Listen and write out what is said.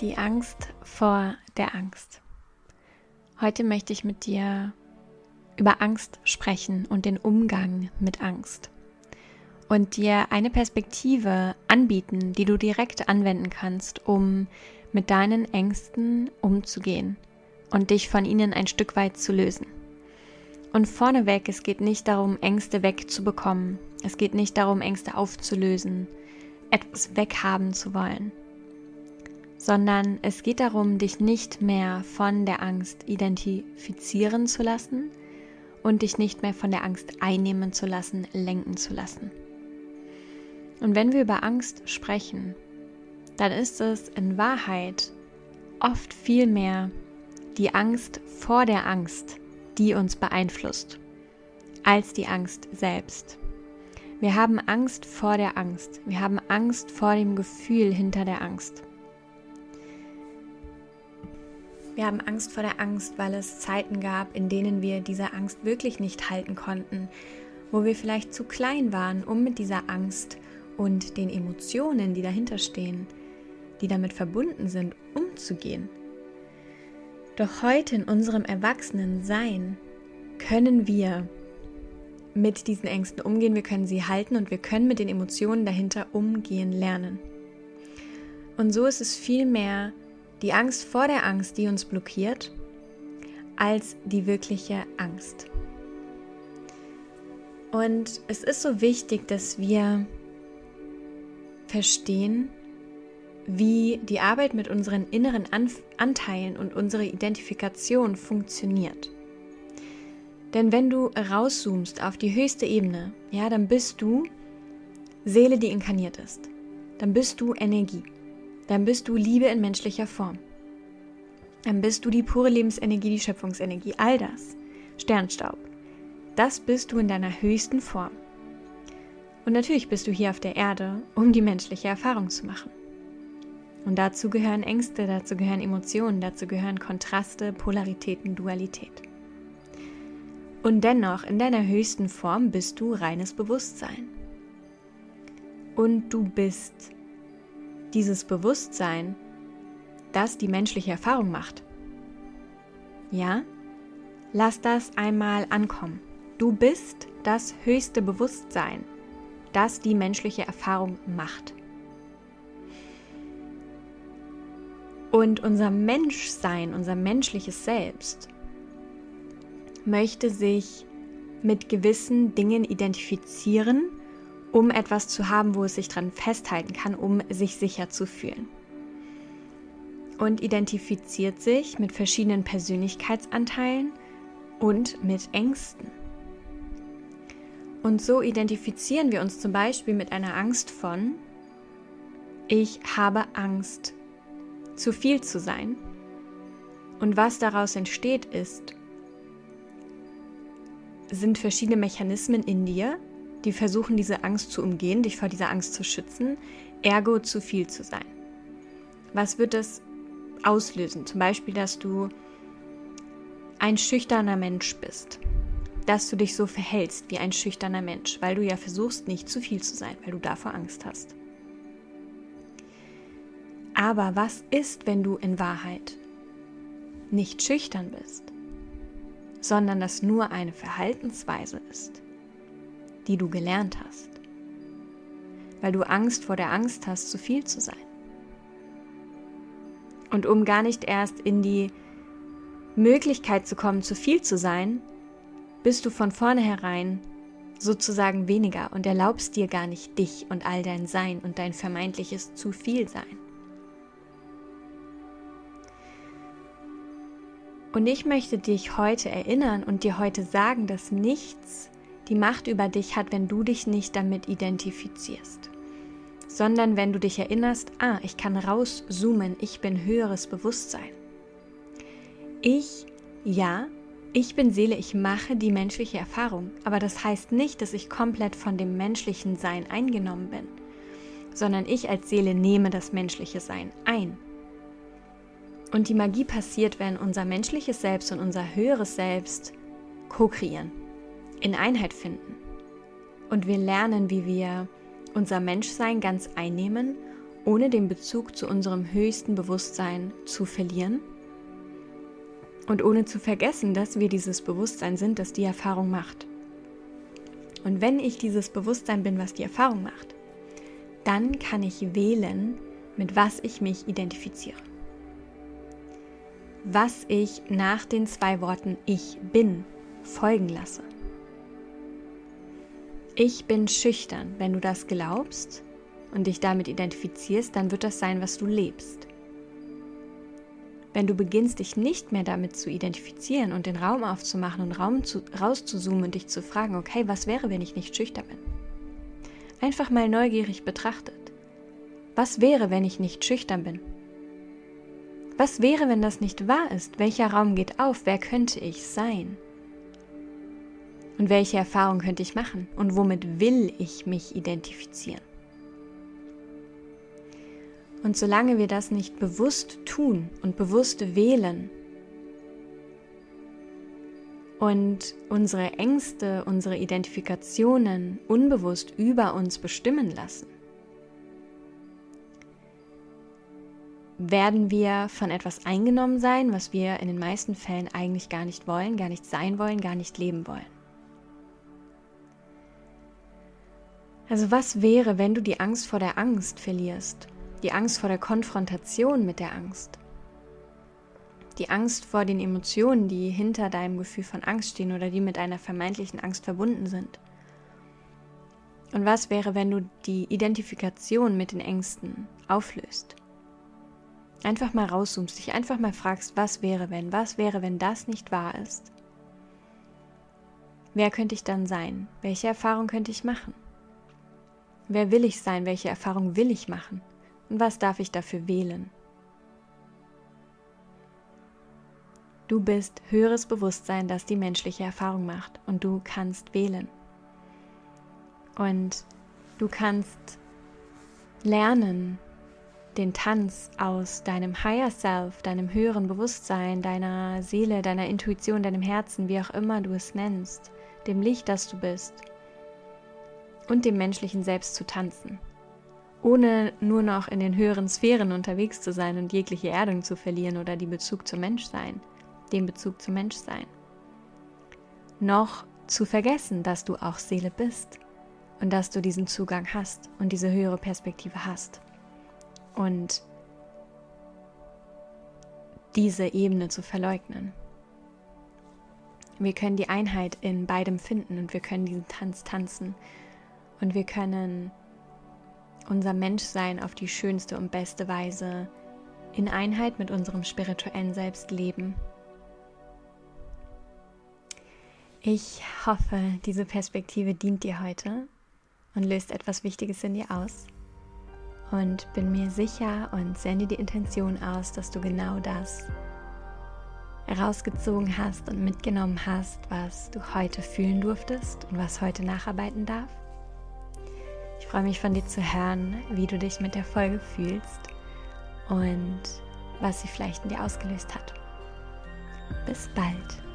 Die Angst vor der Angst. Heute möchte ich mit dir über Angst sprechen und den Umgang mit Angst und dir eine Perspektive anbieten, die du direkt anwenden kannst, um mit deinen Ängsten umzugehen und dich von ihnen ein Stück weit zu lösen. Und vorneweg, es geht nicht darum, Ängste wegzubekommen. Es geht nicht darum, Ängste aufzulösen, etwas weghaben zu wollen sondern es geht darum, dich nicht mehr von der Angst identifizieren zu lassen und dich nicht mehr von der Angst einnehmen zu lassen, lenken zu lassen. Und wenn wir über Angst sprechen, dann ist es in Wahrheit oft viel mehr die Angst vor der Angst, die uns beeinflusst, als die Angst selbst. Wir haben Angst vor der Angst. Wir haben Angst vor dem Gefühl hinter der Angst. Wir haben Angst vor der Angst, weil es Zeiten gab, in denen wir diese Angst wirklich nicht halten konnten, wo wir vielleicht zu klein waren, um mit dieser Angst und den Emotionen, die dahinter stehen, die damit verbunden sind, umzugehen. Doch heute in unserem Erwachsenensein können wir mit diesen Ängsten umgehen, wir können sie halten und wir können mit den Emotionen dahinter umgehen lernen. Und so ist es viel mehr die Angst vor der Angst, die uns blockiert, als die wirkliche Angst. Und es ist so wichtig, dass wir verstehen, wie die Arbeit mit unseren inneren Anteilen und unsere Identifikation funktioniert. Denn wenn du rauszoomst auf die höchste Ebene, ja, dann bist du Seele, die inkarniert ist. Dann bist du Energie dann bist du Liebe in menschlicher Form. Dann bist du die pure Lebensenergie, die Schöpfungsenergie, all das. Sternstaub. Das bist du in deiner höchsten Form. Und natürlich bist du hier auf der Erde, um die menschliche Erfahrung zu machen. Und dazu gehören Ängste, dazu gehören Emotionen, dazu gehören Kontraste, Polaritäten, Dualität. Und dennoch, in deiner höchsten Form bist du reines Bewusstsein. Und du bist dieses Bewusstsein, das die menschliche Erfahrung macht. Ja? Lass das einmal ankommen. Du bist das höchste Bewusstsein, das die menschliche Erfahrung macht. Und unser Menschsein, unser menschliches Selbst möchte sich mit gewissen Dingen identifizieren um etwas zu haben, wo es sich dran festhalten kann, um sich sicher zu fühlen. Und identifiziert sich mit verschiedenen Persönlichkeitsanteilen und mit Ängsten. Und so identifizieren wir uns zum Beispiel mit einer Angst von, ich habe Angst, zu viel zu sein. Und was daraus entsteht ist, sind verschiedene Mechanismen in dir, die versuchen, diese Angst zu umgehen, dich vor dieser Angst zu schützen, ergo zu viel zu sein. Was wird das auslösen? Zum Beispiel, dass du ein schüchterner Mensch bist, dass du dich so verhältst wie ein schüchterner Mensch, weil du ja versuchst, nicht zu viel zu sein, weil du davor Angst hast. Aber was ist, wenn du in Wahrheit nicht schüchtern bist, sondern das nur eine Verhaltensweise ist? Die du gelernt hast, weil du Angst vor der Angst hast, zu viel zu sein. Und um gar nicht erst in die Möglichkeit zu kommen, zu viel zu sein, bist du von vornherein sozusagen weniger und erlaubst dir gar nicht dich und all dein Sein und dein vermeintliches zu viel Sein. Und ich möchte dich heute erinnern und dir heute sagen, dass nichts die Macht über dich hat, wenn du dich nicht damit identifizierst, sondern wenn du dich erinnerst, ah, ich kann rauszoomen, ich bin höheres Bewusstsein. Ich, ja, ich bin Seele, ich mache die menschliche Erfahrung, aber das heißt nicht, dass ich komplett von dem menschlichen Sein eingenommen bin, sondern ich als Seele nehme das menschliche Sein ein. Und die Magie passiert, wenn unser menschliches Selbst und unser höheres Selbst co-kreieren in Einheit finden. Und wir lernen, wie wir unser Menschsein ganz einnehmen ohne den Bezug zu unserem höchsten Bewusstsein zu verlieren und ohne zu vergessen, dass wir dieses Bewusstsein sind, das die Erfahrung macht. Und wenn ich dieses Bewusstsein bin, was die Erfahrung macht, dann kann ich wählen, mit was ich mich identifiziere. Was ich nach den zwei Worten Ich bin folgen lasse. Ich bin schüchtern. Wenn du das glaubst und dich damit identifizierst, dann wird das sein, was du lebst. Wenn du beginnst, dich nicht mehr damit zu identifizieren und den Raum aufzumachen und Raum zu, rauszuzoomen und dich zu fragen, okay, was wäre, wenn ich nicht schüchtern bin? Einfach mal neugierig betrachtet. Was wäre, wenn ich nicht schüchtern bin? Was wäre, wenn das nicht wahr ist? Welcher Raum geht auf? Wer könnte ich sein? Und welche Erfahrung könnte ich machen? Und womit will ich mich identifizieren? Und solange wir das nicht bewusst tun und bewusst wählen und unsere Ängste, unsere Identifikationen unbewusst über uns bestimmen lassen, werden wir von etwas eingenommen sein, was wir in den meisten Fällen eigentlich gar nicht wollen, gar nicht sein wollen, gar nicht leben wollen. Also was wäre, wenn du die Angst vor der Angst verlierst? Die Angst vor der Konfrontation mit der Angst. Die Angst vor den Emotionen, die hinter deinem Gefühl von Angst stehen oder die mit einer vermeintlichen Angst verbunden sind. Und was wäre, wenn du die Identifikation mit den Ängsten auflöst? Einfach mal rauszoomst, dich einfach mal fragst, was wäre, wenn, was wäre, wenn das nicht wahr ist? Wer könnte ich dann sein? Welche Erfahrung könnte ich machen? Wer will ich sein? Welche Erfahrung will ich machen? Und was darf ich dafür wählen? Du bist höheres Bewusstsein, das die menschliche Erfahrung macht und du kannst wählen. Und du kannst lernen, den Tanz aus deinem Higher Self, deinem höheren Bewusstsein, deiner Seele, deiner Intuition, deinem Herzen, wie auch immer du es nennst, dem Licht, das du bist, und dem menschlichen Selbst zu tanzen ohne nur noch in den höheren Sphären unterwegs zu sein und jegliche Erdung zu verlieren oder die Bezug zum Menschsein, den Bezug zum Menschsein. Noch zu vergessen, dass du auch Seele bist und dass du diesen Zugang hast und diese höhere Perspektive hast. Und diese Ebene zu verleugnen. Wir können die Einheit in beidem finden und wir können diesen Tanz tanzen und wir können unser Menschsein auf die schönste und beste Weise in Einheit mit unserem spirituellen Selbst leben. Ich hoffe, diese Perspektive dient dir heute und löst etwas Wichtiges in dir aus. Und bin mir sicher und sende die Intention aus, dass du genau das herausgezogen hast und mitgenommen hast, was du heute fühlen durftest und was heute nacharbeiten darf. Freue mich von dir zu hören, wie du dich mit der Folge fühlst und was sie vielleicht in dir ausgelöst hat. Bis bald.